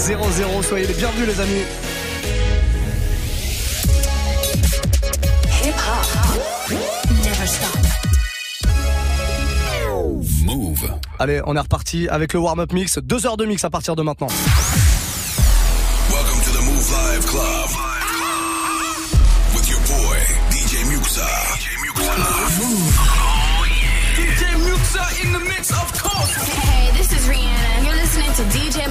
00. Soyez les bienvenus, les amis. Hip hop. Never stop. Move. Allez, on est reparti avec le warm-up mix. Deux heures de mix à partir de maintenant. Welcome to the Move Live Club. With your boy, DJ Muxa. DJ Muxa. DJ Muxa in the mix, of course.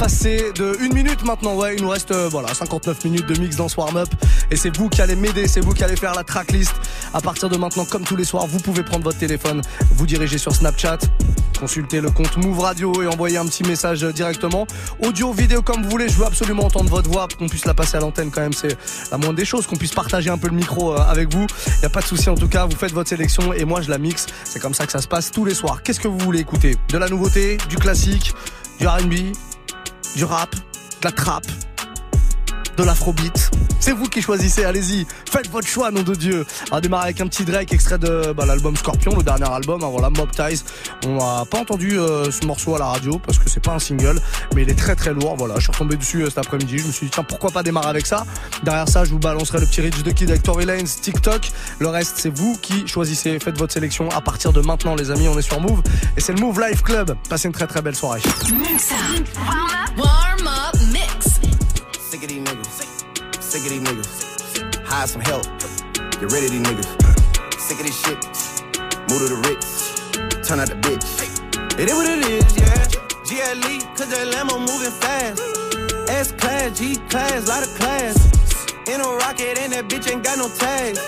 passé de 1 minute maintenant. Ouais, il nous reste euh, voilà 59 minutes de mix dans ce warm-up. Et c'est vous qui allez m'aider, c'est vous qui allez faire la tracklist. À partir de maintenant, comme tous les soirs, vous pouvez prendre votre téléphone, vous diriger sur Snapchat, consulter le compte Move Radio et envoyer un petit message directement. Audio, vidéo, comme vous voulez. Je veux absolument entendre votre voix pour qu'on puisse la passer à l'antenne quand même. C'est la moindre des choses, qu'on puisse partager un peu le micro euh, avec vous. Il n'y a pas de souci en tout cas. Vous faites votre sélection et moi je la mixe. C'est comme ça que ça se passe tous les soirs. Qu'est-ce que vous voulez écouter? De la nouveauté, du classique, du R&B, du rap, de la trap, de l'afrobeat. C'est vous qui choisissez, allez-y, faites votre choix, nom de Dieu. On va démarrer avec un petit Drake, extrait de bah, l'album Scorpion, le dernier album, avant la Mob Ties. On n'a pas entendu euh, ce morceau à la radio parce que c'est pas un single, mais il est très très lourd. Voilà, je suis retombé dessus euh, cet après-midi. Je me suis dit, tiens, pourquoi pas démarrer avec ça? Derrière ça, je vous balancerai le petit Rich the Kid avec Tory Lanez, TikTok. Le reste, c'est vous qui choisissez, faites votre sélection à partir de maintenant, les amis. On est sur Move et c'est le Move Life Club. Passez une très très belle soirée. Of these niggas. Hire some help. Get rid of these niggas. Sick of this shit. Move to the rich. Turn out the bitch. It is what it is, yeah. GLE, cause that Lambo moving fast. S class, G class, lot of class. In a rocket, and that bitch ain't got no tags.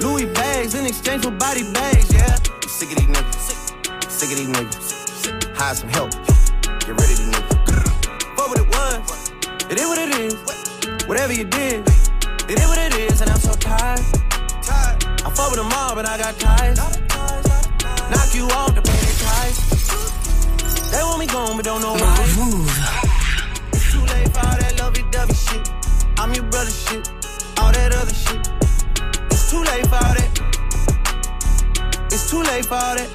Louis bags in exchange for body bags, yeah. I'm sick of these niggas. Sick of these niggas. Hire some help. Get rid of these niggas. Fuck what it was. It is what it is. Whatever you did, it is what it is, and I'm so tired. I fuck with them all, but I got ties. Knock you off to pay their ties. They want me gone, but don't know why. It's too late for all that lovey-dovey shit. I'm your brother shit. All that other shit. It's too late for all that. It's too late for all that.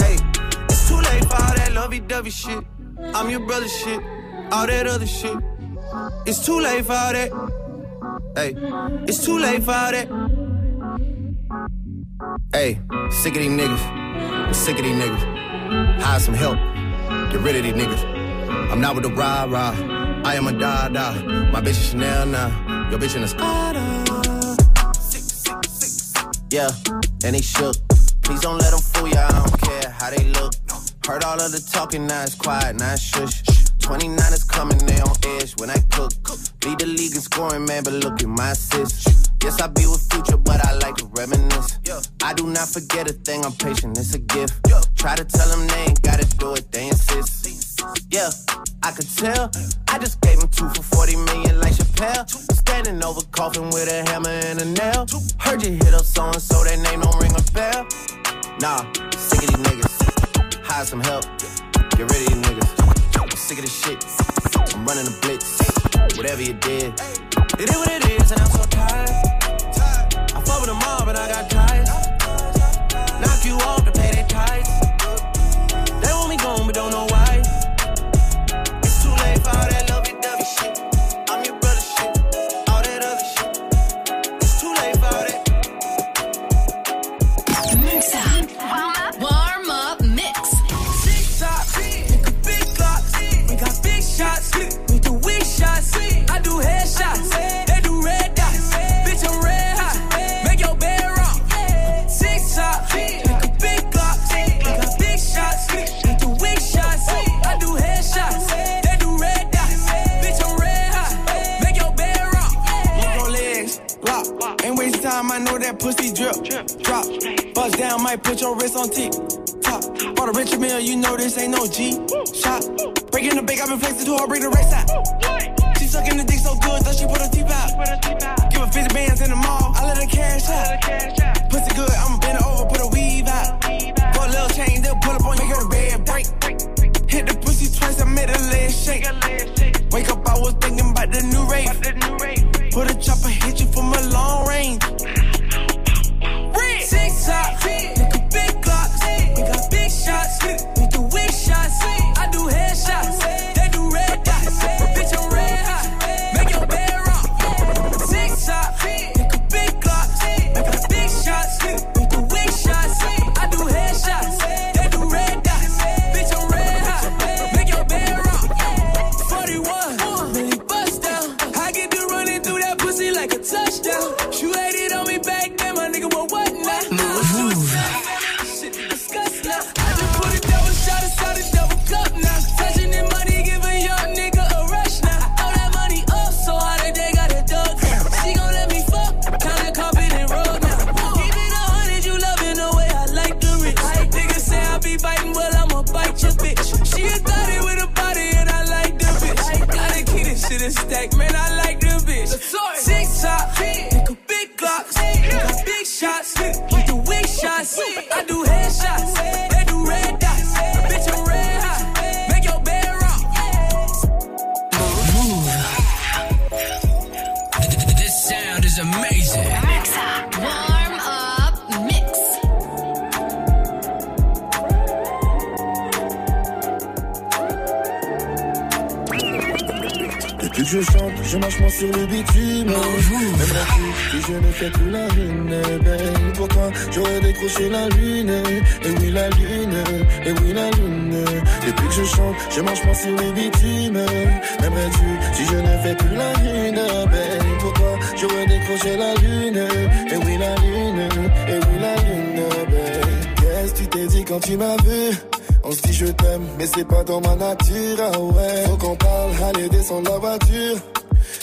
Hey, it's too late for all that lovey-dovey shit. I'm your brother shit. All that other shit. It's too late for all that. Hey, it's too late for all that. Hey, sick of these niggas. I'm sick of these niggas. Hire some help. Get rid of these niggas. I'm not with the rah rah. I am a da da. My bitch is Chanel now. Your bitch in a Spada. Yeah, and they shook. Please don't let them fool ya. I don't care how they look. Heard all of the talking, now it's quiet, now it's shush. 29 is coming, they on edge when I cook. Lead the league in scoring, man, but look at my assists. Yes, I be with future, but I like to reminisce. I do not forget a thing, I'm patient, it's a gift. Try to tell them they ain't gotta do it, they insist. Yeah, I could tell. I just gave him two for 40 million like Chappelle. Standing over coffin with a hammer and a nail. Heard you hit up so and so, that name don't ring a bell. Nah, sick of these niggas. Hire some help. Get rid of these niggas. I'm sick of this shit. I'm running a blitz. Whatever you did, it is what it is, and I'm so tired. I fuck with them all, but I got I know that pussy drip. Drop, bust down, might put your wrist on tick. Top, bought a rich meal, you know this ain't no G. Shot, breaking the bank, I've been flexing too hard, bring the race out. She sucking the dick so good, thought she put her teeth out. Give her 50 bands in the mall, I let her cash out. Pussy good, I'ma bend her over, put a weave out. Put a little chain, they'll pull up on you, make her bed break. Hit the pussy twice, I made her leg shake. Wake up, I was thinking about the new rate. Put a chopper, hit you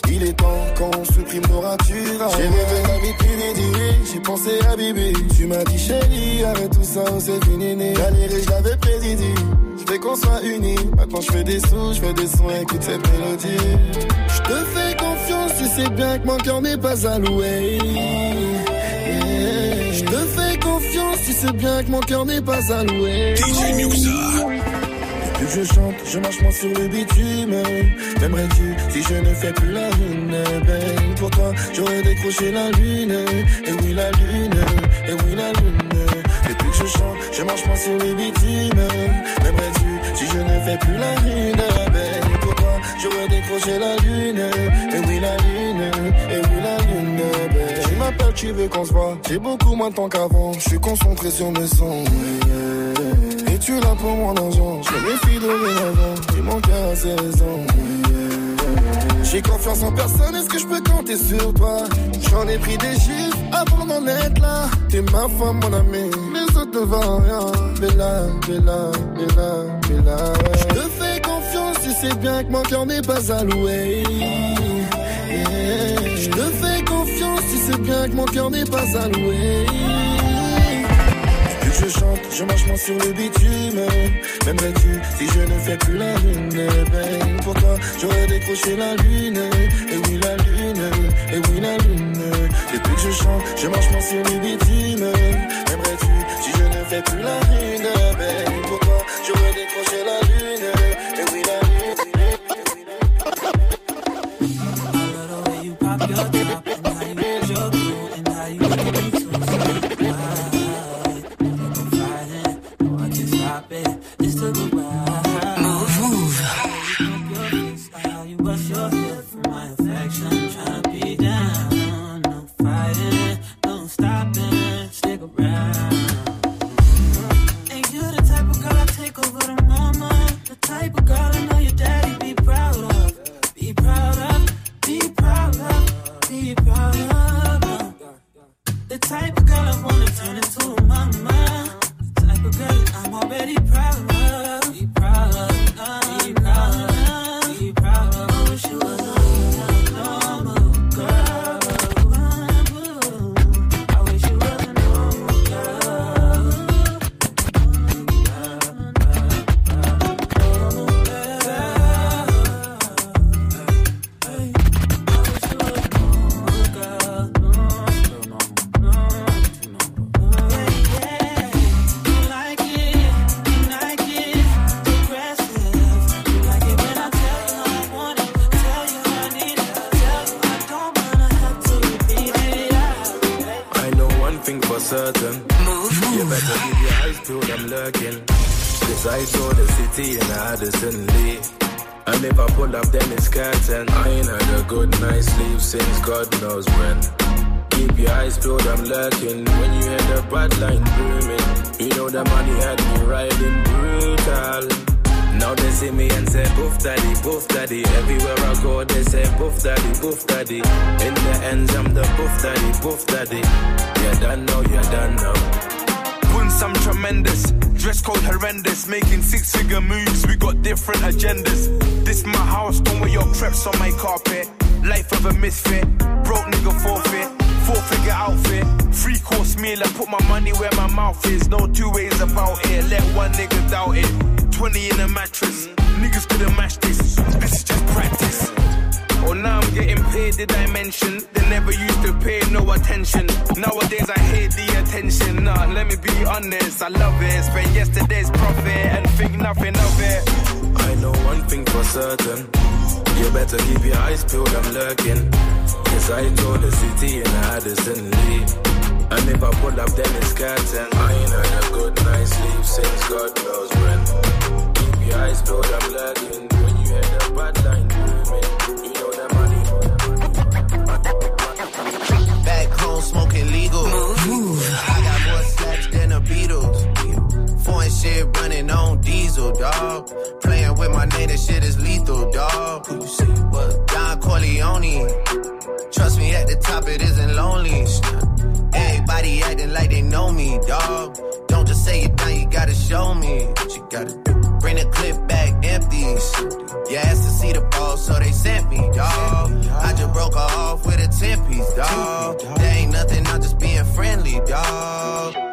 Il est temps qu'on supprime nos ratures. J'ai rêvé et dit j'ai pensé à Bibi. Tu m'as dit chérie, arrête tout ça, c'est fini. Galérer, je l'avais prédit. Je veux qu'on soit unis. Maintenant je fais des sous, je fais des sons, écoute cette mélodie. Je te fais confiance, tu sais bien que mon cœur n'est pas alloué. Je te fais confiance, tu sais bien que mon cœur n'est pas alloué. DJ Muxa. Que je chante, je marche moins sur le bitume. M'aimerais-tu si je ne fais plus la lune Ben pour toi, j'aurais décroché la lune. Et oui, la lune, et oui, la lune. Depuis que je chante, je marche moins sur le bitume. M'aimerais-tu si je ne fais plus la lune Ben pour toi, j'aurais décroché la lune. Et oui, la lune, et oui, la lune. Ben, tu m'appelles, tu veux qu'on se voit. J'ai beaucoup moins de temps qu'avant. Je suis concentré sur mes sons. Tu l'as pour mon argent. Je me méfie de avant. Et mon cœur a ses raisons. yeah. J'ai confiance en personne, est-ce que je peux compter sur toi? J'en ai pris des chiffres avant d'en être là T'es ma femme, mon ami, les autres ne valent rien Bella, Bella, Bella, Bella ouais. Je te fais confiance, tu sais bien que mon cœur n'est pas alloué. Je te fais confiance, tu sais bien que mon cœur n'est pas alloué je chante, je marche moins sur le bitume. M'aimerais-tu si je ne fais plus la lune? Ben pour toi, j'aurais décroché la lune. Et oui, la lune, et oui, la lune. Depuis que je chante, je marche moins sur le bitume. M'aimerais-tu si je ne fais plus la lune? Ben pour toi, j'aurais décroché la lune. Horrendous, making six figure moves. We got different agendas. This my house, don't wear your creps on my carpet. Life of a misfit, broke nigga forfeit. Four figure outfit, three course meal. I put my money where my mouth is. No two ways about it. Let one nigga doubt it. 20 in a mattress. Niggas couldn't match this. This is just practice. Oh, now I'm getting paid, did I mention? They never used to pay no attention. Nowadays I hate the attention. Nah, let me be honest, I love it. Spend yesterday's profit and think nothing of it. I know one thing for certain. You better keep your eyes peeled, I'm lurking. Yes, I told the city in Addison Lee. And if I pull up, then it's curtain. I ain't had a good night's sleep since God knows when. Keep your eyes peeled, I'm lurking. When you hear the bad line shit running on diesel, dog. Playing with my name, this shit is lethal, dog. Who you see? What? Don Corleone. Trust me, at the top it isn't lonely. Everybody acting like they know me, dog. Don't just say it now, you gotta show me what you gotta do. Bring the clip back empty. You asked to see the ball, so they sent me, dog. I just broke her off with a 10 piece, dog. There ain't nothing, I'm just being friendly, dog.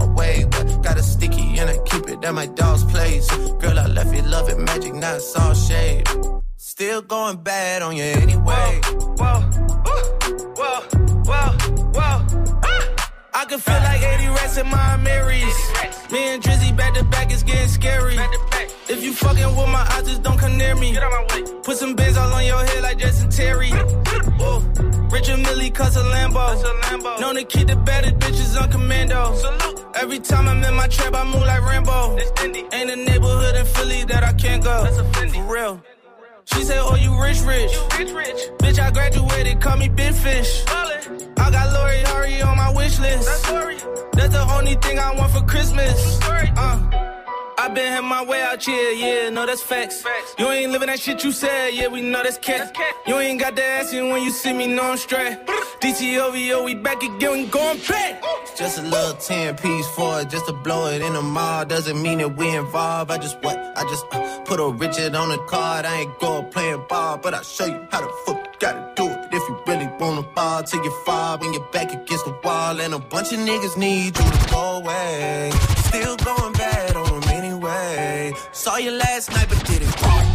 at my dog's place. Girl, I left you love it magic, not all shade. Still going bad on you anyway. Whoa, whoa, whoa, whoa. whoa. Ah. I can feel like 80 rats in my Marys. Me and Drizzy back to back, it's getting scary. If you fucking with my eyes, just don't come near me. Put some bins all on your head like Jason Terry. Whoa. Richard Millie cuss a Lambo. Known to keep the baddest bitches on commando. Every time I'm in my trap, I move like Rambo. Ain't a neighborhood in Philly that I can't go. For real. She said, Oh, you rich, rich. You rich, rich. Bitch, I graduated, call me Big Fish. I got Lori Hurry on my wish list. That's the only thing I want for Christmas. Uh, I been had my way out here, yeah, no, that's facts. facts. You ain't living that shit you said, yeah, we know that's cat. You ain't got the ass in when you see me, no, I'm straight. DTOVO, we back again, we going back. Just a little 10 piece for it, just to blow it in the mall. Doesn't mean that we involved. I just what? I just uh, put a Richard on the card. I ain't go playing ball, but I'll show you how the fuck you gotta do it. If you really wanna ball till you fall when you're back against the wall. And a bunch of niggas need you to go away. Still going bad Saw you last night, but didn't call.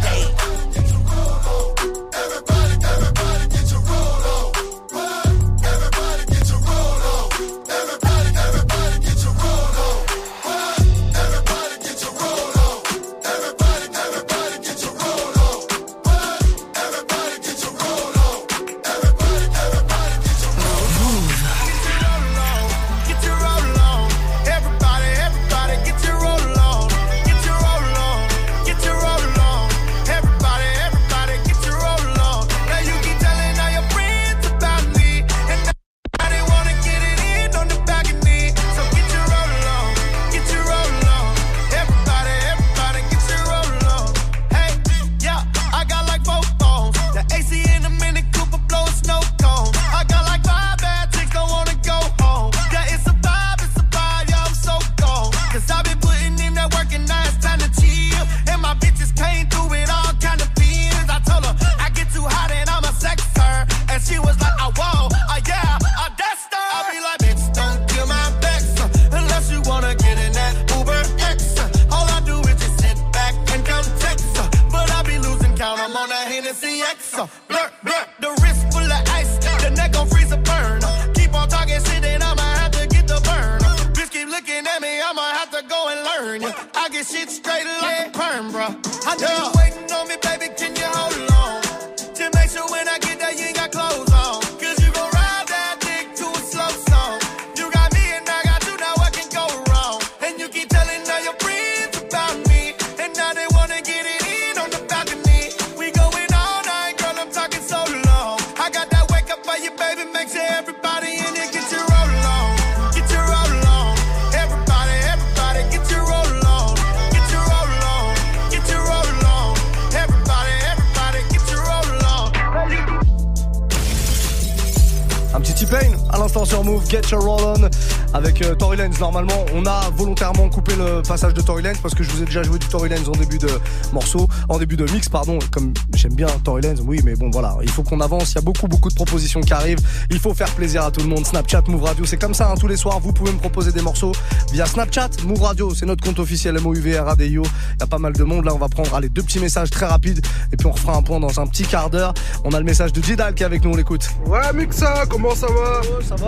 Normalement, on a volontairement coupé le passage de Tory Lanez parce que je vous ai déjà joué du Tory Lanez en début de morceau, en début de mix, pardon. Comme j'aime bien Tory Lanez, oui, mais bon, voilà, il faut qu'on avance. Il y a beaucoup, beaucoup de propositions qui arrivent. Il faut faire plaisir à tout le monde. Snapchat, Move Radio, c'est comme ça, hein, tous les soirs. Vous pouvez me proposer des morceaux via Snapchat, Move Radio, c'est notre compte officiel MOUV RADIO. Il y a pas mal de monde. Là, on va prendre allez, deux petits messages très rapides et puis on refera un point dans un petit quart d'heure. On a le message de Jidal qui est avec nous, on l'écoute. Ouais, Mixa, comment ça va?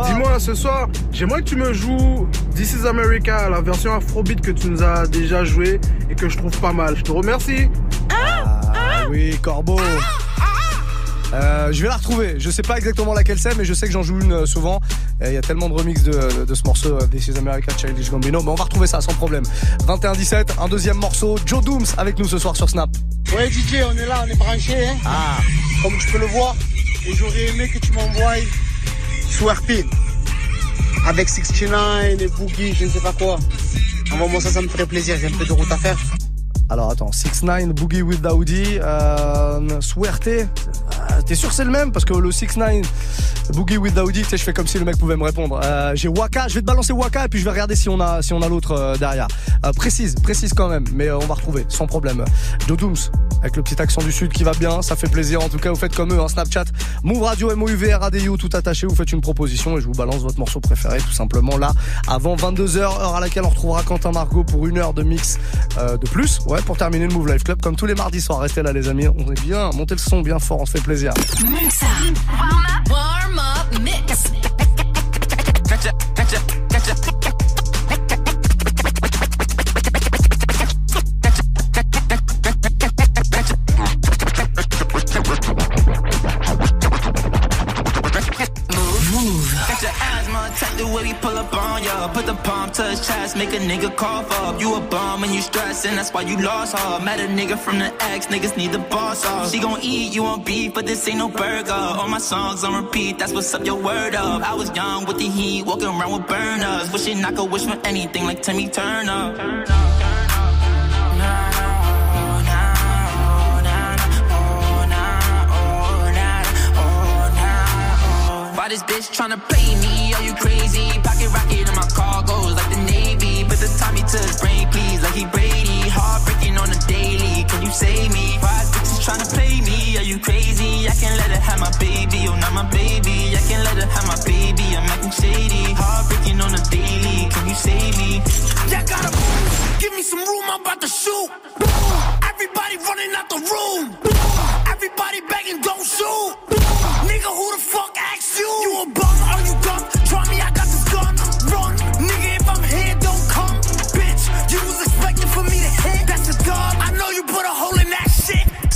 Dis-moi, ce soir, j'aimerais que tu me joues This is America, la version Afrobeat que tu nous as déjà joué et que je trouve pas mal. Je te remercie. Ah oui, Corbeau. Euh, je vais la retrouver. Je sais pas exactement laquelle c'est, mais je sais que j'en joue une euh, souvent. Il y a tellement de remix de, de ce morceau euh, This is America Childish Gambino, mais on va retrouver ça sans problème. 21-17, un deuxième morceau. Joe Dooms avec nous ce soir sur Snap. Ouais DJ, on est là, on est branché. Hein. Ah. Comme tu peux le voir. Et j'aurais aimé que tu m'envoies Swerpin. Avec 69 et Boogie, je ne sais pas quoi. Envoie-moi ça, ça me ferait plaisir. J'ai un peu de route à faire. Alors attends, 6 9 Boogie with Daoudi, euh, Suerte. Euh, T'es sûr c'est le même? Parce que le 6 9 Boogie with Daoudi, tu sais, je fais comme si le mec pouvait me répondre. Euh, J'ai Waka, je vais te balancer Waka et puis je vais regarder si on a si a l'autre euh, derrière. Euh, précise, précise quand même, mais on va retrouver sans problème. Joe Dooms avec le petit accent du sud qui va bien, ça fait plaisir. En tout cas, vous faites comme eux, hein, Snapchat, Move Radio, MOUV, RADIO, tout attaché. Vous faites une proposition et je vous balance votre morceau préféré, tout simplement là, avant 22h, heure à laquelle on retrouvera Quentin Margot pour une heure de mix de plus. Pour terminer le Move Life Club, comme tous les mardis soirs. Restez là, les amis. On est bien, montez le son bien fort, on se fait plaisir. Mix up. Warm up. Warm up mix. Attack the way we pull up on ya. Put the palm to his chest, make a nigga cough up. You a bum and you stressin', that's why you lost her. Met a nigga from the X, niggas need the boss off. She gon' eat, you on beef, but this ain't no burger. All my songs on repeat, that's what's up, your word up. I was young with the heat, walking around with burners. Wishing I could wish for anything like Timmy Turner. Why this bitch tryna play me? Crazy? Pocket rocket in my cargoes like the Navy. Put the Tommy to his brain, please, like he Brady. Heartbreaking on the daily. Can you save me? Why is tryna play me? Are you crazy? I can't let her have my baby. Oh, not my baby. I can't let her have my baby. I'm acting shady. Heartbreaking on the daily. Can you save me? Yeah, gotta move. Give me some room, I'm about to shoot. Everybody running out the room. Everybody begging, don't shoot. Nigga, who the fuck asked you? You a bum, are you dumb? Try me, I got this gun. Run, nigga, if I'm here, don't come. Bitch, you was expecting for me to hit. That's a dub. I know you put a hole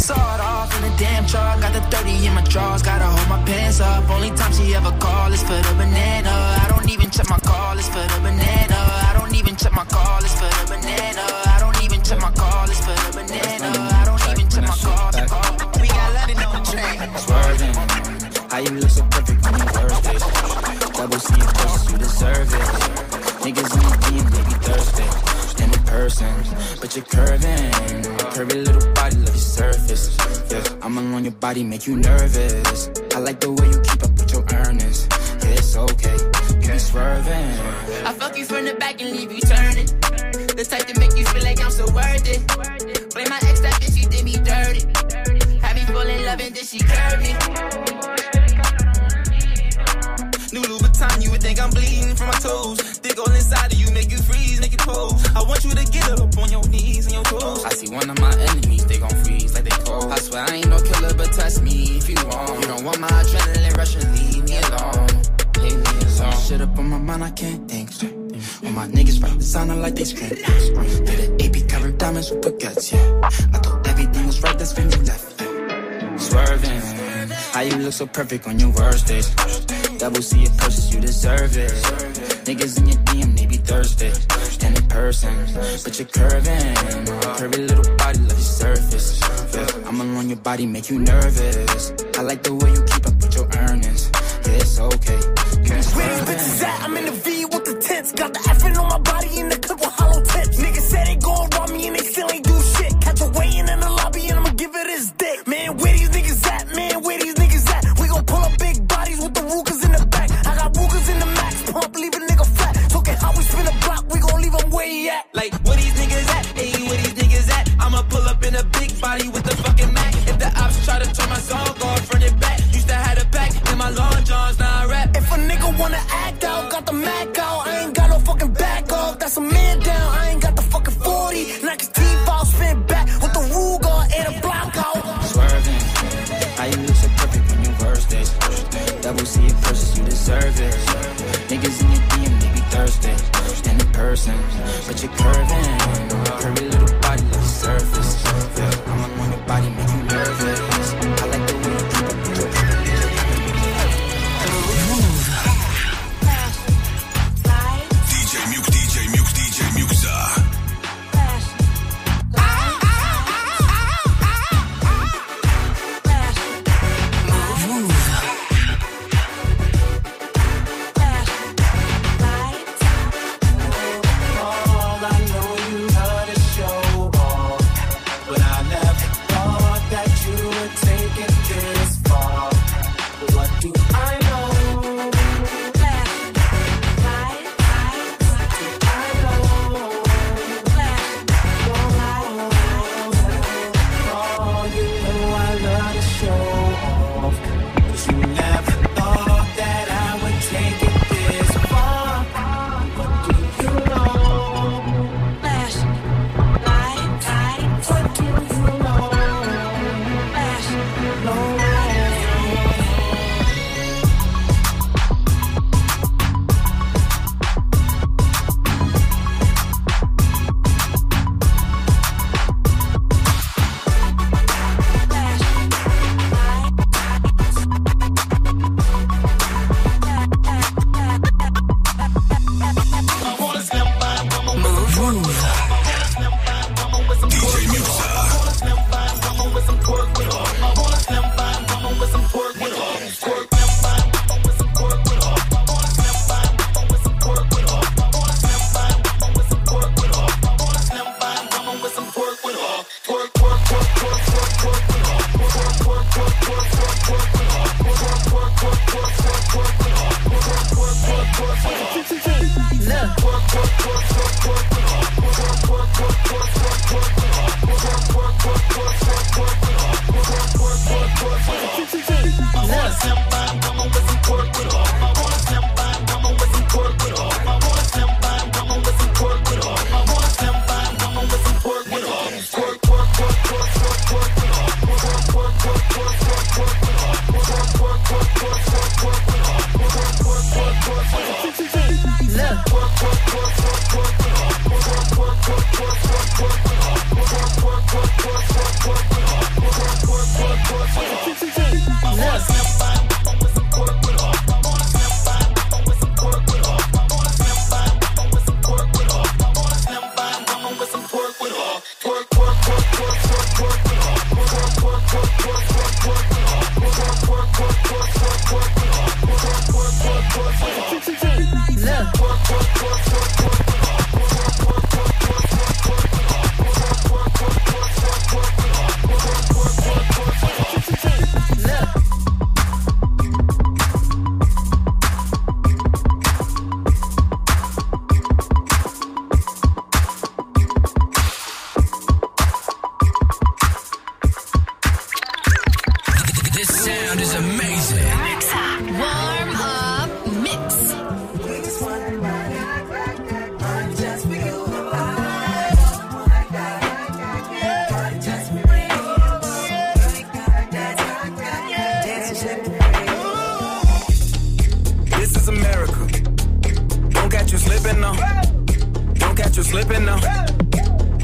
Saw it off in the damn truck. Got the 30 in my drawers. Gotta hold my pants up. Only time she ever call is for the banana. I don't even check my call, it's for the banana. I don't even check my call, it's for the banana. I don't even check my call, it's for the banana. I don't even check my call. We got London on the train. Swerving. How you look so perfect on your worst days? Double C of course you deserve it. Niggas in person, but you're curving. Curvy little body, love your surface. Yeah, I'm along your body, make you nervous. I like the way you keep up with your earnings. Yeah, it's okay. You be swerving. I fuck you from the back and leave you turning. The type to make you feel like I'm so worth it. Blame my ex, that bitch, she did me dirty. Had me fall in love and then she curved me. New Louboutin, you would think I'm bleeding from my toes. Knees and your toes. I see one of my enemies, they gon' freeze like they cold. I swear I ain't no killer, but test me if you want. You don't want my adrenaline rushing, leave me alone. Leave me alone. Shit up on my mind, I can't think straight. On my niggas right designer like they scream. Did it AP covered diamonds with baguettes, yeah. I thought everything was right, that's when you left. Swerving, how you look so perfect on your worst days. Double C it purchase, you deserve it. Niggas in your DM, they be thirsty. And in person, but you're curving. Curvy little body, love your surface. Yeah, I'm alone your body, make you nervous. I like the way you keep up with your earnings. Yeah, it's okay. Where these bitches at? I'm in the V with the tents. Got the effing on my body in the clip with hollow tips. Niggas said they gon' rob me and they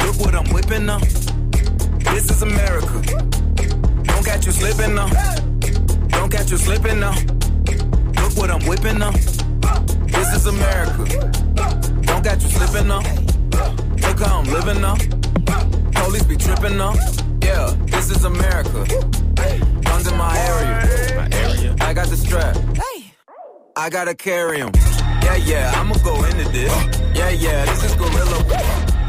Look what I'm whipping up. This is America. Don't catch you slipping up. Don't catch you slipping up. Look what I'm whipping up. This is America. Don't catch you slipping up. Look how I'm living up. Police be tripping up. Yeah, this is America. Guns in my area. My area. I got the strap. I gotta carry him. Yeah, yeah, I'ma go into this. Yeah, yeah, this is gorilla.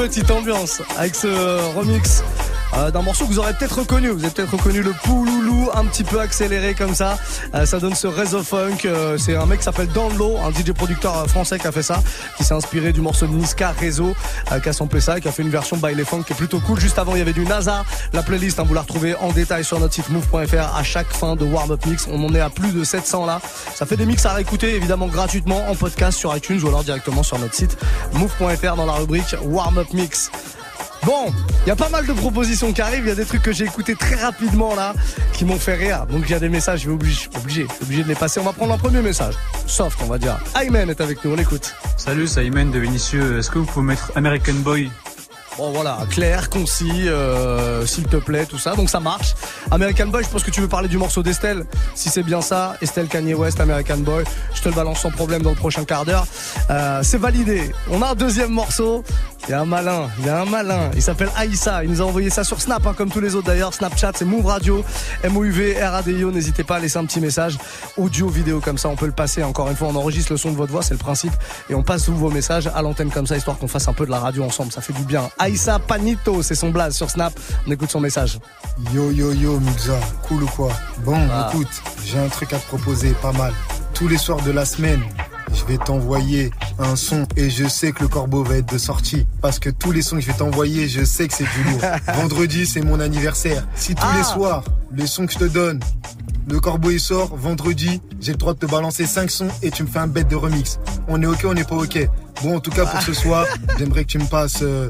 Petite ambiance avec ce remix euh, d'un morceau que vous aurez peut-être reconnu. Vous avez peut-être reconnu le pouloulou un petit peu accéléré comme ça. Euh, ça donne ce réseau funk. Euh, c'est un mec qui s'appelle Downlow, un DJ producteur français qui a fait ça, qui s'est inspiré du morceau de Niska Réseau, qui a samplé ça qui a fait une version by les funk qui est plutôt cool. Juste avant, il y avait du NASA. La playlist, hein, vous la retrouvez en détail sur notre site move.fr à chaque fin de warm-up mix. On en est à plus de 700 là. Ça fait des mix à réécouter évidemment gratuitement en podcast sur iTunes ou alors directement sur notre site move.fr dans la rubrique warm-up mix. Bon, il y a pas mal de propositions qui arrivent, il y a des trucs que j'ai écoutés très rapidement là, qui m'ont fait rire. Donc il y a des messages, je vais obligé, obligé, obligé de les passer. On va prendre un premier message. Soft, on va dire. Ayman est avec nous, on l'écoute. Salut, c'est Ayman de Vinicieux. Est-ce que vous pouvez mettre American Boy Bon voilà, clair, concis, euh, s'il te plaît, tout ça. Donc ça marche. American Boy, je pense que tu veux parler du morceau d'Estelle. Si c'est bien ça, Estelle Kanye West, American Boy, je te le balance sans problème dans le prochain quart d'heure. Euh, c'est validé. On a un deuxième morceau. Il y a un malin, il y a un malin. Il s'appelle Aïssa. Il nous a envoyé ça sur Snap, hein, comme tous les autres d'ailleurs. Snapchat, c'est Move Radio, M-O-U-V, R-A-D-I-O. N'hésitez pas à laisser un petit message. Audio, vidéo, comme ça, on peut le passer. Encore une fois, on enregistre le son de votre voix, c'est le principe. Et on passe tous vos messages à l'antenne comme ça, histoire qu'on fasse un peu de la radio ensemble. Ça fait du bien. Aïssa Panito, c'est son blaze sur Snap. On écoute son message. Yo yo yo Muxa, cool ou quoi? Bon, Ah. écoute, j'ai un truc à te proposer, pas mal. Tous les soirs de la semaine, je vais t'envoyer un son et je sais que le corbeau va être de sortie. Parce que tous les sons que je vais t'envoyer, je sais que c'est du lourd. Vendredi, c'est mon anniversaire. Si tous les Ah. soirs, les sons que je te donne, le corbeau il sort, vendredi, j'ai le droit de te balancer 5 sons et tu me fais un bête de remix. On est ok, on n'est pas ok. Bon, en tout cas, pour ce soir, j'aimerais que tu me passes euh,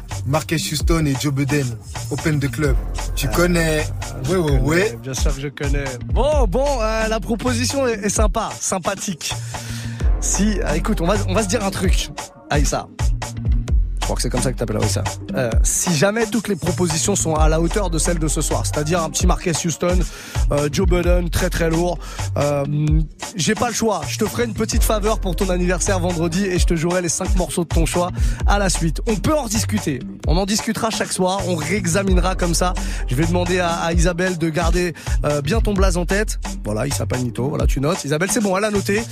Houston et Joe Budden, Open the Club. Tu connais Ouais, ouais, ouais. Bien sûr que je connais. Bon, bon, euh, la proposition est, est sympa, sympathique. Si, euh, écoute, on va, on va se dire un truc. Aïssa. Je crois que c'est comme ça que t'appelles Aïssa. Euh, si jamais toutes les propositions sont à la hauteur de celles de ce soir, c'est-à-dire un petit Marquez Houston, euh, Joe Budden, très très lourd, euh, j'ai pas le choix. Je te ferai une petite faveur pour ton anniversaire vendredi et je te jouerai les cinq morceaux de ton choix à la suite. On peut en discuter. On en discutera chaque soir. On réexaminera comme ça. Je vais demander à, Isabelle de garder euh, bien ton blaze en tête. Voilà, il s'appelle. Voilà, tu notes. Isabelle, c'est bon, elle a noté.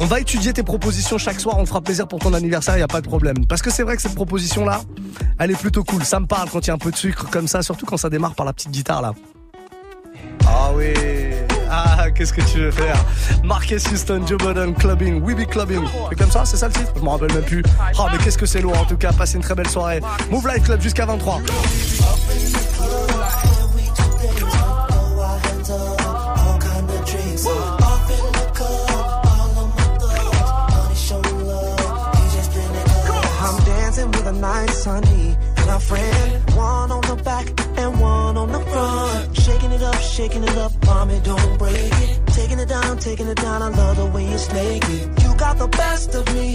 On va étudier tes propositions chaque soir, on te fera plaisir pour ton anniversaire, il a pas de problème. Parce que c'est vrai que cette proposition-là, elle est plutôt cool. Ça me parle quand il y a un peu de sucre comme ça, surtout quand ça démarre par la petite guitare là. Ah oui Ah, qu'est-ce que tu veux faire? Marcus Houston, Joe Budden, Clubbing, We Clubbing. C'est comme ça, c'est ça le titre? Je me rappelle même plus. Ah, mais qu'est-ce que c'est lourd en tout cas, passez une très belle soirée. Move Life Club jusqu'à 23. Snake it. You got the best of me,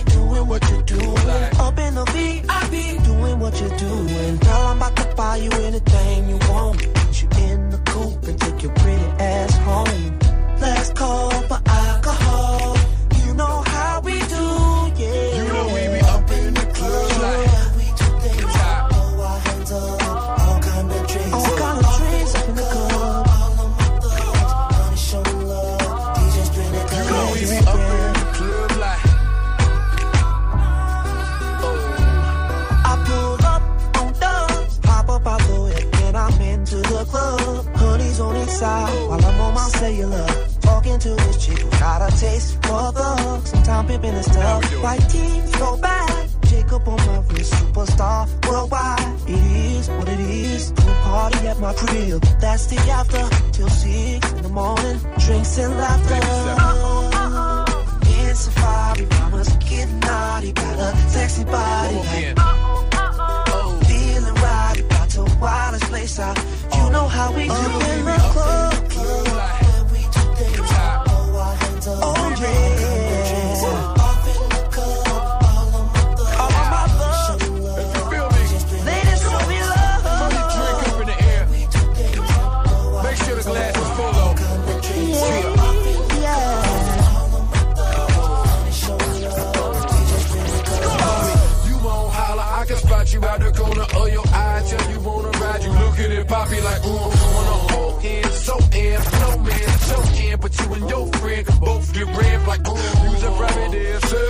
and your friend both get rammed like use a rabbit dancer.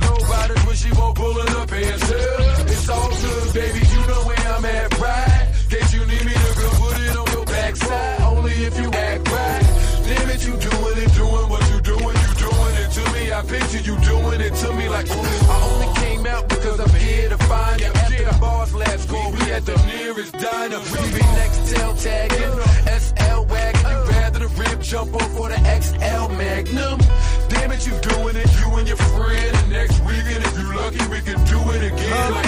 Nobody's when she won't pullin' up answer. It's all good, baby. You know where I'm at, right? Case you need me to go put it on your backside. Only if you act right. Damn it, you doing it, doing what you doing, you doing it to me. I picture you doing it to me like. I only came out because I'm here to find you. After the bars last go, we at the nearest diner. We be next tail tagging, SL wagon. You rather the rip, jump over magnum. Damn it, you doing it, you and your friend. And next weekend, if you're lucky, we can do it again. Like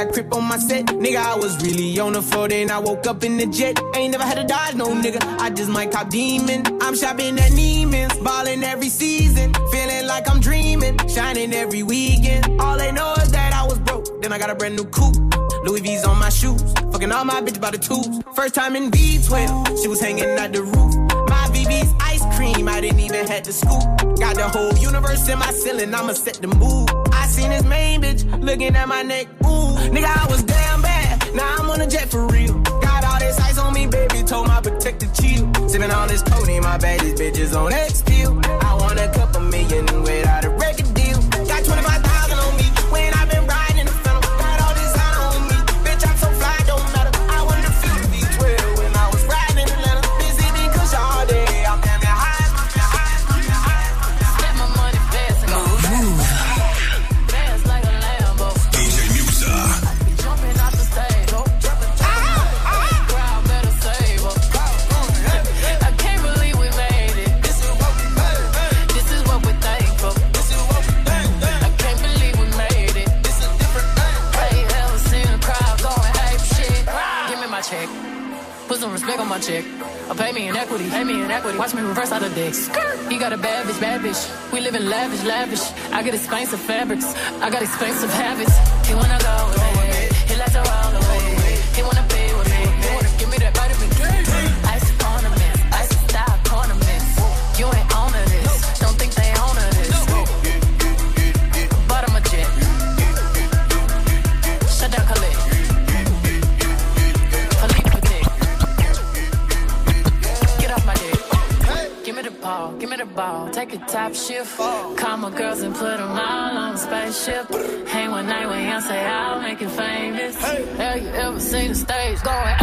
that crip on my set. Nigga, I was really on the floor, then I woke up in the jet. Ain't never had to dodge no nigga. I just might cop demon. I'm shopping at Neiman's, ballin' every season. Feeling like I'm dreaming, shining every weekend. All they know is that I was broke, then I got a brand new coupe. Louis V's on my shoes, fucking all my bitch by the tubes. First time in V12, she was hanging out the roof. My VV's ice cream, I didn't even have to scoop. Got the whole universe in my ceiling, I'ma set the mood. Seen this main bitch looking at my neck. Ooh, nigga, I was damn bad. Now I'm on a jet for real. Got all this ice on me, baby. Told my protector chill. Sipping all this codeine, my baddest bitches on X pill. I want a couple million without check. Or pay me in equity, pay me in equity. Watch me reverse out of dicks. He got a bad bitch, bad bitch. We live in lavish, lavish. I got expensive fabrics. I got expensive habits. He wanna go Take a top shift. Call my girls and put them all on a spaceship. Hang one night when I say I'll make you famous. Have you ever seen the stage going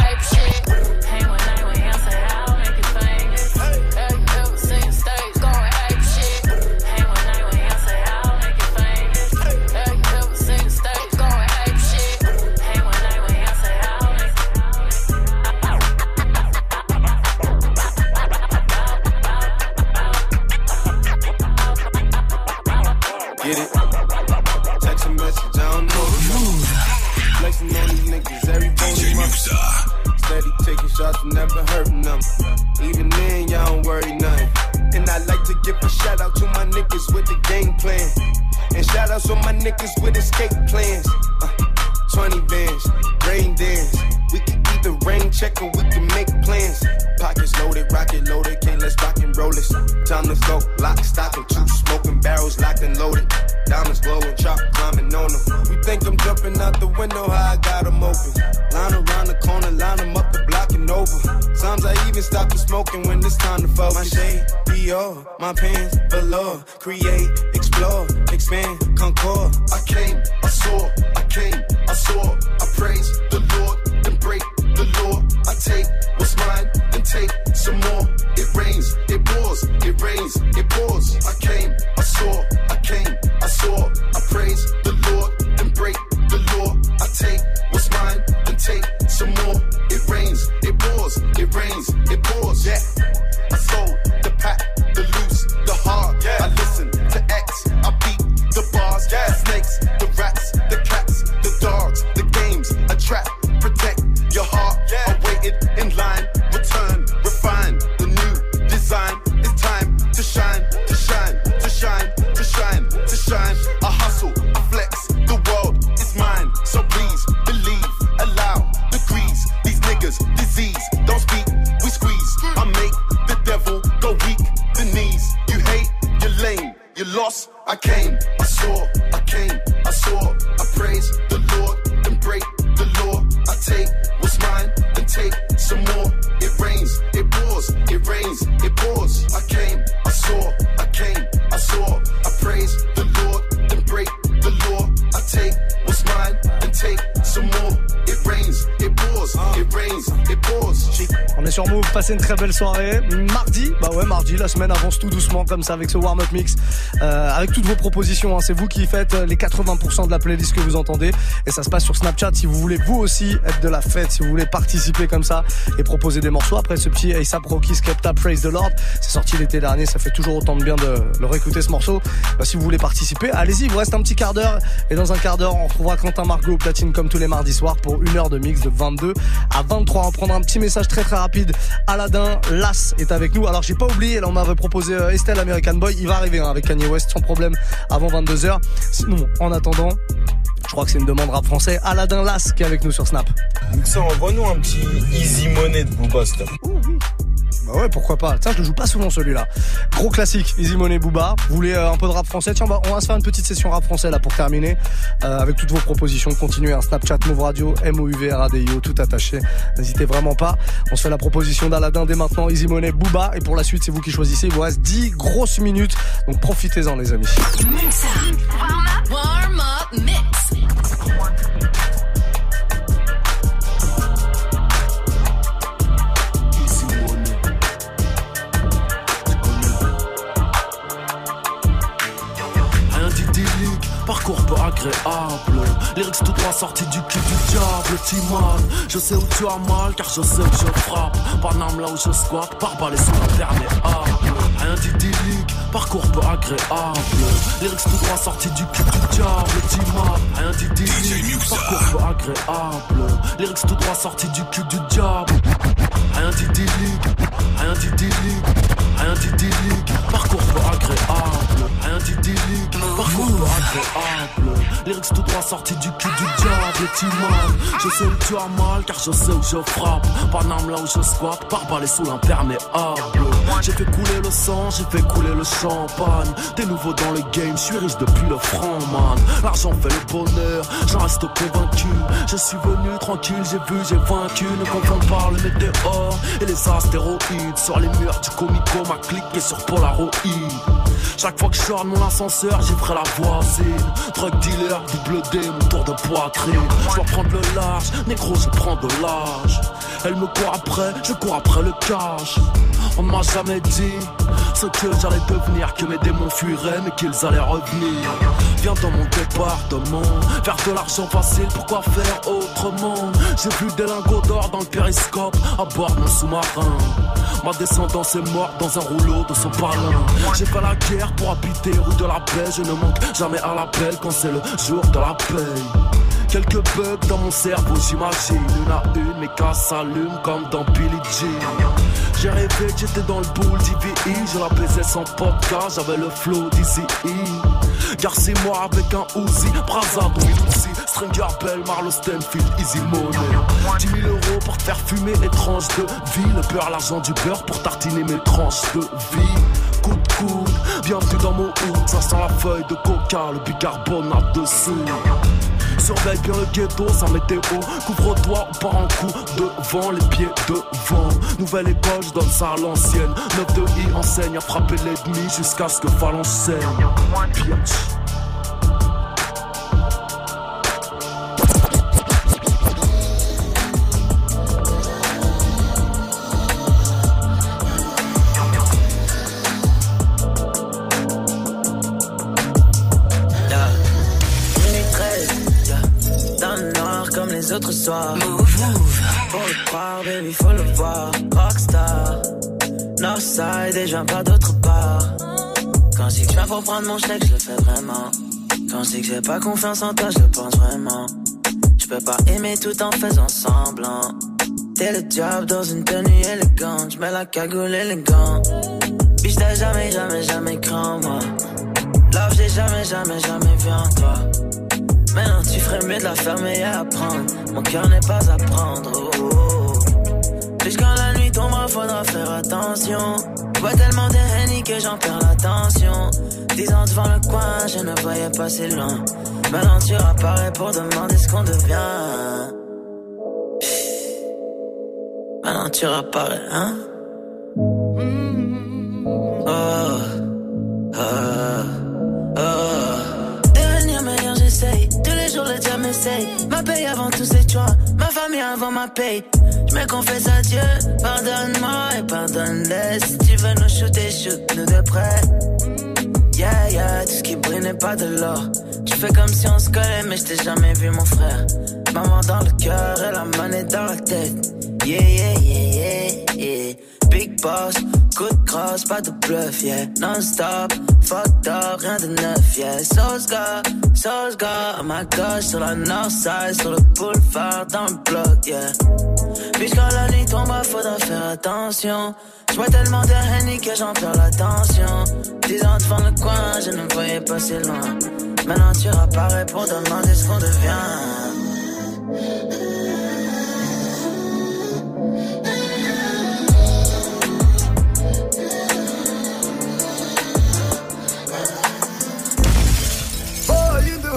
est sur Move, passez une très belle soirée. Mardi, bah ouais, mardi, la semaine avance tout doucement comme ça avec ce warm-up mix. Euh, avec toutes vos propositions, hein. c'est vous qui faites les 80% de la playlist que vous entendez. Et ça se passe sur Snapchat si vous voulez vous aussi être de la fête, si vous voulez participer comme ça et proposer des morceaux. Après ce petit ASAP Rocky Skepta Praise the Lord, c'est sorti l'été dernier, ça fait toujours autant de bien de le réécouter ce morceau. Bah, si vous voulez participer, allez-y, il vous reste un petit quart d'heure. Et dans un quart d'heure, on retrouvera Quentin Margot au platine comme tous les mardis soirs pour une heure de mix de 22 à 23. On prendra un petit message très très rapide rapide. Aladdin Las est avec nous. Alors j'ai pas oublié, là on m'avait proposé euh, Estelle American Boy. Il va arriver hein, avec Kanye West sans problème avant 22h. Sinon, en attendant, je crois que c'est une demande rap français. Aladdin Las qui est avec nous sur Snap. Ça envoie-nous un petit Easy Money de Booba. Bah ouais, pourquoi pas. Tiens, je le joue pas souvent celui-là. Gros classique, Easy Money Booba. Vous voulez euh, un peu de rap français? Tiens, bah, on va se faire une petite session rap français là pour terminer. Euh, avec toutes vos propositions. Continuez un Snapchat Move Radio, M-O-U-V-R-A-D-I-O, tout attaché. N'hésitez vraiment pas. On se fait la proposition d'Aladin dès maintenant, Easy Money Booba. Et pour la suite, c'est vous qui choisissez. Il vous reste 10 grosses minutes. Donc profitez-en, les amis. Lyrics tout droit sortis du cul du diable, Timan. Je sais où tu as mal, car je sais où je frappe. Paname là où je squatte, par balai sous l'imperméable. Rien d'idyllique, parcours peu agréable. Lyrics tout droit sortis du cul du diable, Timan. Rien d'idyllique, parcours peu agréable. Lyrics tout droit sortis du cul du diable. Rien d'idyllique, rien d'idyllique, rien d'idyllique, parcours peu agréable. Rien d'idyllique, parcours peu agréable. Lyrics tout droit sortis du cul du diable, Timan. Je sais où tu as mal, car je sais où je frappe. Paname là où je squatte, par balai sous l'imperméable. J'ai fait couler le sang, j'ai fait couler le champagne. T'es nouveau dans le game, je suis riche depuis le franc, man. L'argent fait le bonheur, j'en reste convaincu. Je suis venu tranquille, j'ai vu, j'ai vaincu. Ne confonds pas le météore et les astéroïdes. Sur les murs du comico, ma clique est sur Polaroid. Chaque fois que je sors de mon ascenseur, j'ai pris la voisine. Drug dealer, double D, mon tour de poitrine. Je dois prendre le large, négro, je prends de l'âge. Elle me court après, je cours après le cash. On m'a jamais dit ce que j'allais devenir, que mes démons fuiraient, mais qu'ils allaient revenir. Viens dans mon département, faire de l'argent facile, pourquoi faire autrement? J'ai vu des lingots d'or dans le périscope, à bord d'un sous-marin. Ma descendance est morte dans un rouleau de sopalin. J'ai fait la guerre pour habiter rue de la paix, je ne manque jamais à l'appel quand c'est le jour de la paix. Quelques bugs dans mon cerveau, j'imagine. Une à une, mes cas s'allument comme dans Billie Jean. J'ai rêvé que j'étais dans le boule d'IVI. Je la baisais sans podcast, j'avais le flow d'ici. Garci moi avec un Uzi, Braza, Uzi, Stringer Bell, Marlo Stanfield, Easy Money. 10 000 euros pour te faire fumer étrange de vie. Le beurre, l'argent du beurre pour tartiner mes tranches de vie. Coup de coude, bienvenue dans mon hood. Ça sent la feuille de coca, le bicarbonate dessus. Surveille bien le ghetto, ça météo. Couvre-toi, on part en coup devant, les pieds devant. Nouvelle école, je donne ça à l'ancienne. 9 de enseigne à frapper l'ennemi jusqu'à ce que Phalange saigne. Soirs. Move, move. Faut le croire, baby, faut le voir. Rockstar, Northside et je viens pas d'autre part. Quand je dis que je viens pour prendre mon chèque, je le fais vraiment. Quand je dis que j'ai pas confiance en toi, je le pense vraiment. Je peux pas aimer tout en faisant semblant. T'es le job dans une tenue élégante, je mets la cagoule élégante. Biche, t'as jamais, jamais, jamais cru en moi. Love, j'ai jamais, jamais, jamais vu en toi. Maintenant, tu ferais mieux de la fermer et apprendre. Mon cœur n'est pas à prendre. Oh, quand la nuit tombera, faudra faire attention. Vois tellement de henny que j'en perds l'attention. Dix ans devant le coin, je ne voyais pas si loin. Maintenant, tu apparais pour demander ce qu'on devient. Maintenant, tu apparais, hein? Paye. Je me confesse à Dieu. Pardonne-moi et pardonne-les. Si tu veux nous shooter, shoot-nous de près. Yeah, yeah, tout ce qui brille n'est pas de l'or. Tu fais comme si on se collait, mais je t'ai jamais vu, mon frère. Maman dans le cœur et la monnaie dans la tête. Yeah, yeah, yeah, yeah, coup de crosse, pas de bluff, yeah. Non-stop, fucked up. rien de neuf, yeah. Sauce gars, sauce gars, à ma gauche sur la north side, sur le boulevard dans le bloc, yeah. Puis quand la nuit tombe, faudra faire attention. J'bois tellement de Henny que j'en perds l'attention. Dix ans devant le coin, je ne voyais pas si loin. Maintenant tu rapparais pour demander ce qu'on devient.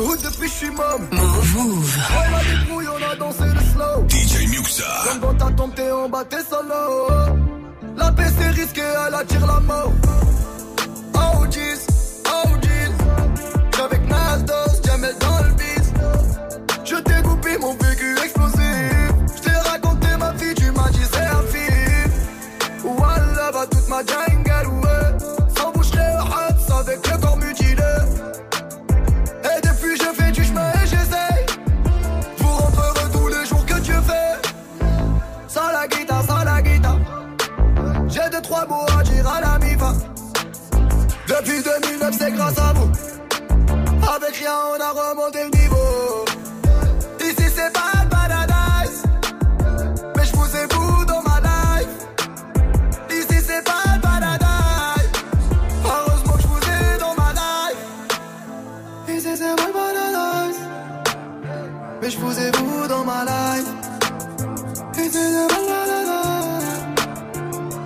Hood depuis je suis môme. Move, move. On a des couilles, on a dansé le slow. DJ Muxa. Comme dans ta tombe, t'es en bas, t'es solo. La paix c'est risqué, elle attire la mort. Depuis 2009 c'est grâce à vous. Avec rien on a remonté le niveau. Ici c'est pas paradise. Mais je vous ai vous dans ma life. Ici c'est pas le paradise. Heureusement que je vous ai dans ma life. Ici c'est pas paradise. Mais je vous ai vous dans ma life. Ici c'est pas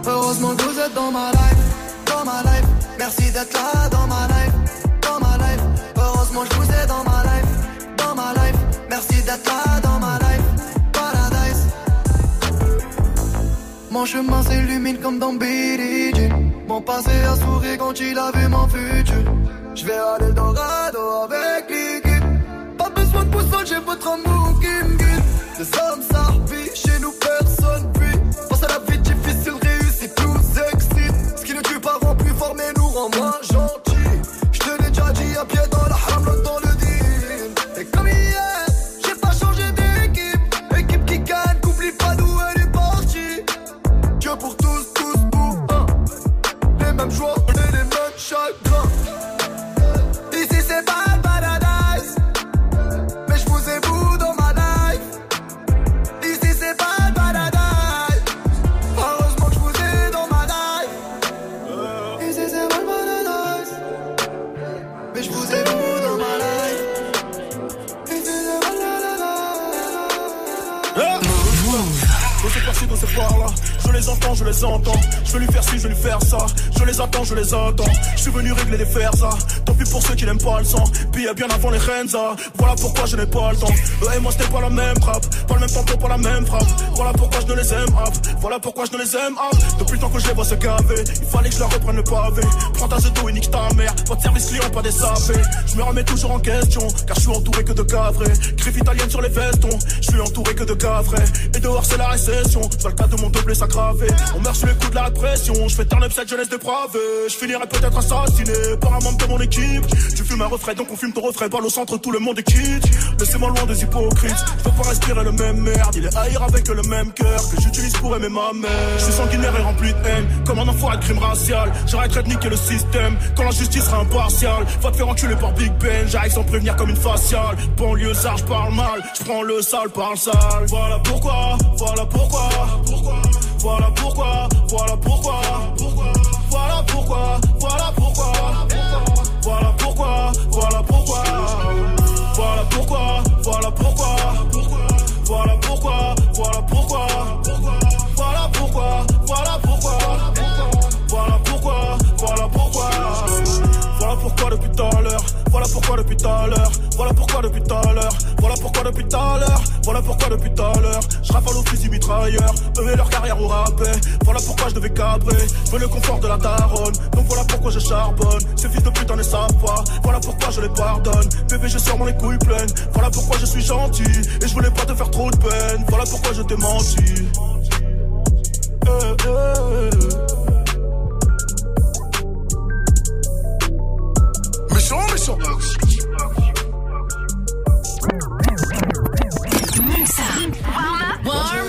Heureusement que vous êtes dans ma life. Dans ma life. Merci d'être là Mon chemin s'illumine comme dans Billie Jean. Mon passé a souri quand il a vu mon futur. Je vais aller le Dorado avec l'équipe. Pas besoin de boussole, j'ai votre amour qui me guide fall, so bien avant les Renza. Voilà pourquoi je n'ai pas le temps. Eux et moi, c'était pas la même frappe. Pas le même tempo, pas la même frappe. Voilà pourquoi je ne les aime, hop. Voilà pourquoi je ne les aime, hop. Depuis le temps que je les vois se gaver, il fallait que je leur reprenne le pavé. Prends ta zeto et nique ta mère. Votre service client, pas des sapés. Je me remets toujours en question, car je suis entouré que de cavrés. Griffe italienne sur les vestons. Je suis entouré que de cavrés. Et dehors, c'est la récession. Vois le cas de mon double s'aggraver. On meurt sur les coups de la répression. Je fais turn up cette jeunesse dépravée. Je finirai peut-être assassiné par un membre de mon équipe. Tu fumes un refrain, donc on fume ton refrain. Balle au centre, tout le monde est quitte. Laissez-moi loin des hypocrites. Je peux pas respirer le même merde. Il est haïr avec le même cœur que j'utilise pour aimer ma mère. Je suis sanguinaire et rempli de haine. Comme un enfoiré de crime racial. J'arrêterai de niquer le système. Quand la justice sera impartiale. Va te faire enculer par Big Ben. J'arrive sans prévenir comme une faciale. Banlieusard, je parle mal. Je prends le sale par le sale. Voilà pourquoi, voilà pourquoi. Voilà pourquoi, voilà pourquoi. Voilà pourquoi, voilà pourquoi. Voilà pourquoi, voilà pourquoi. Voilà pourquoi, voilà pourquoi. Voilà pourquoi, pourquoi depuis tout à l'heure. Voilà pourquoi depuis tout à l'heure. Voilà pourquoi depuis tout à l'heure. Voilà pourquoi depuis tout à l'heure. Je rafale au fusil mitrailleur. Eux et leur carrière au rabais. Voilà pourquoi je devais cabrer. Je veux le confort de la daronne. Donc voilà pourquoi je charbonne. Ces fils de putain ne savent pas. Voilà pourquoi je les pardonne. Bébé, je sors mon les couilles pleines. Voilà pourquoi je suis gentil. Et je voulais pas te faire trop de peine. Voilà pourquoi je t'ai menti. Euh, euh. Méchant, méchant. Warm up mix.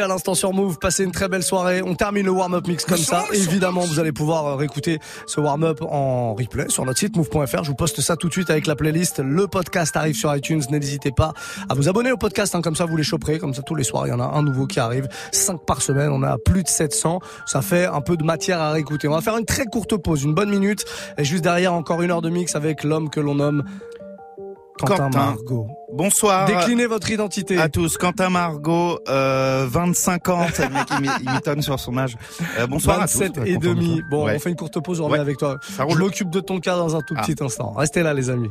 À l'instant sur Move, passez une très belle soirée. On termine le warm-up mix comme ça. Évidemment, vous allez pouvoir euh, réécouter ce warm-up en replay sur notre site move.fr. Je vous poste ça tout de suite avec la playlist. Le podcast arrive sur iTunes. N'hésitez pas à vous abonner au podcast, hein, comme ça vous les choperez. Comme ça tous les soirs, il y en a un nouveau qui arrive. 5 par semaine, on a plus de 700. Ça fait un peu de matière à réécouter. On va faire une très courte pause, une bonne minute. Et juste derrière, encore une heure de mix avec l'homme que l'on nomme Quentin, Margot. Bonsoir. Déclinez votre identité. À tous. Quentin Margot, euh, 25 ans. C'est le mec il m'étonne sur son âge. Euh, bonsoir à tous. 27 et demi. Bon, Ouais. on fait une courte pause, on revient Ouais. avec toi. Ça roule. Je m'occupe de ton cas dans un tout Ah. petit instant. Restez là, les amis.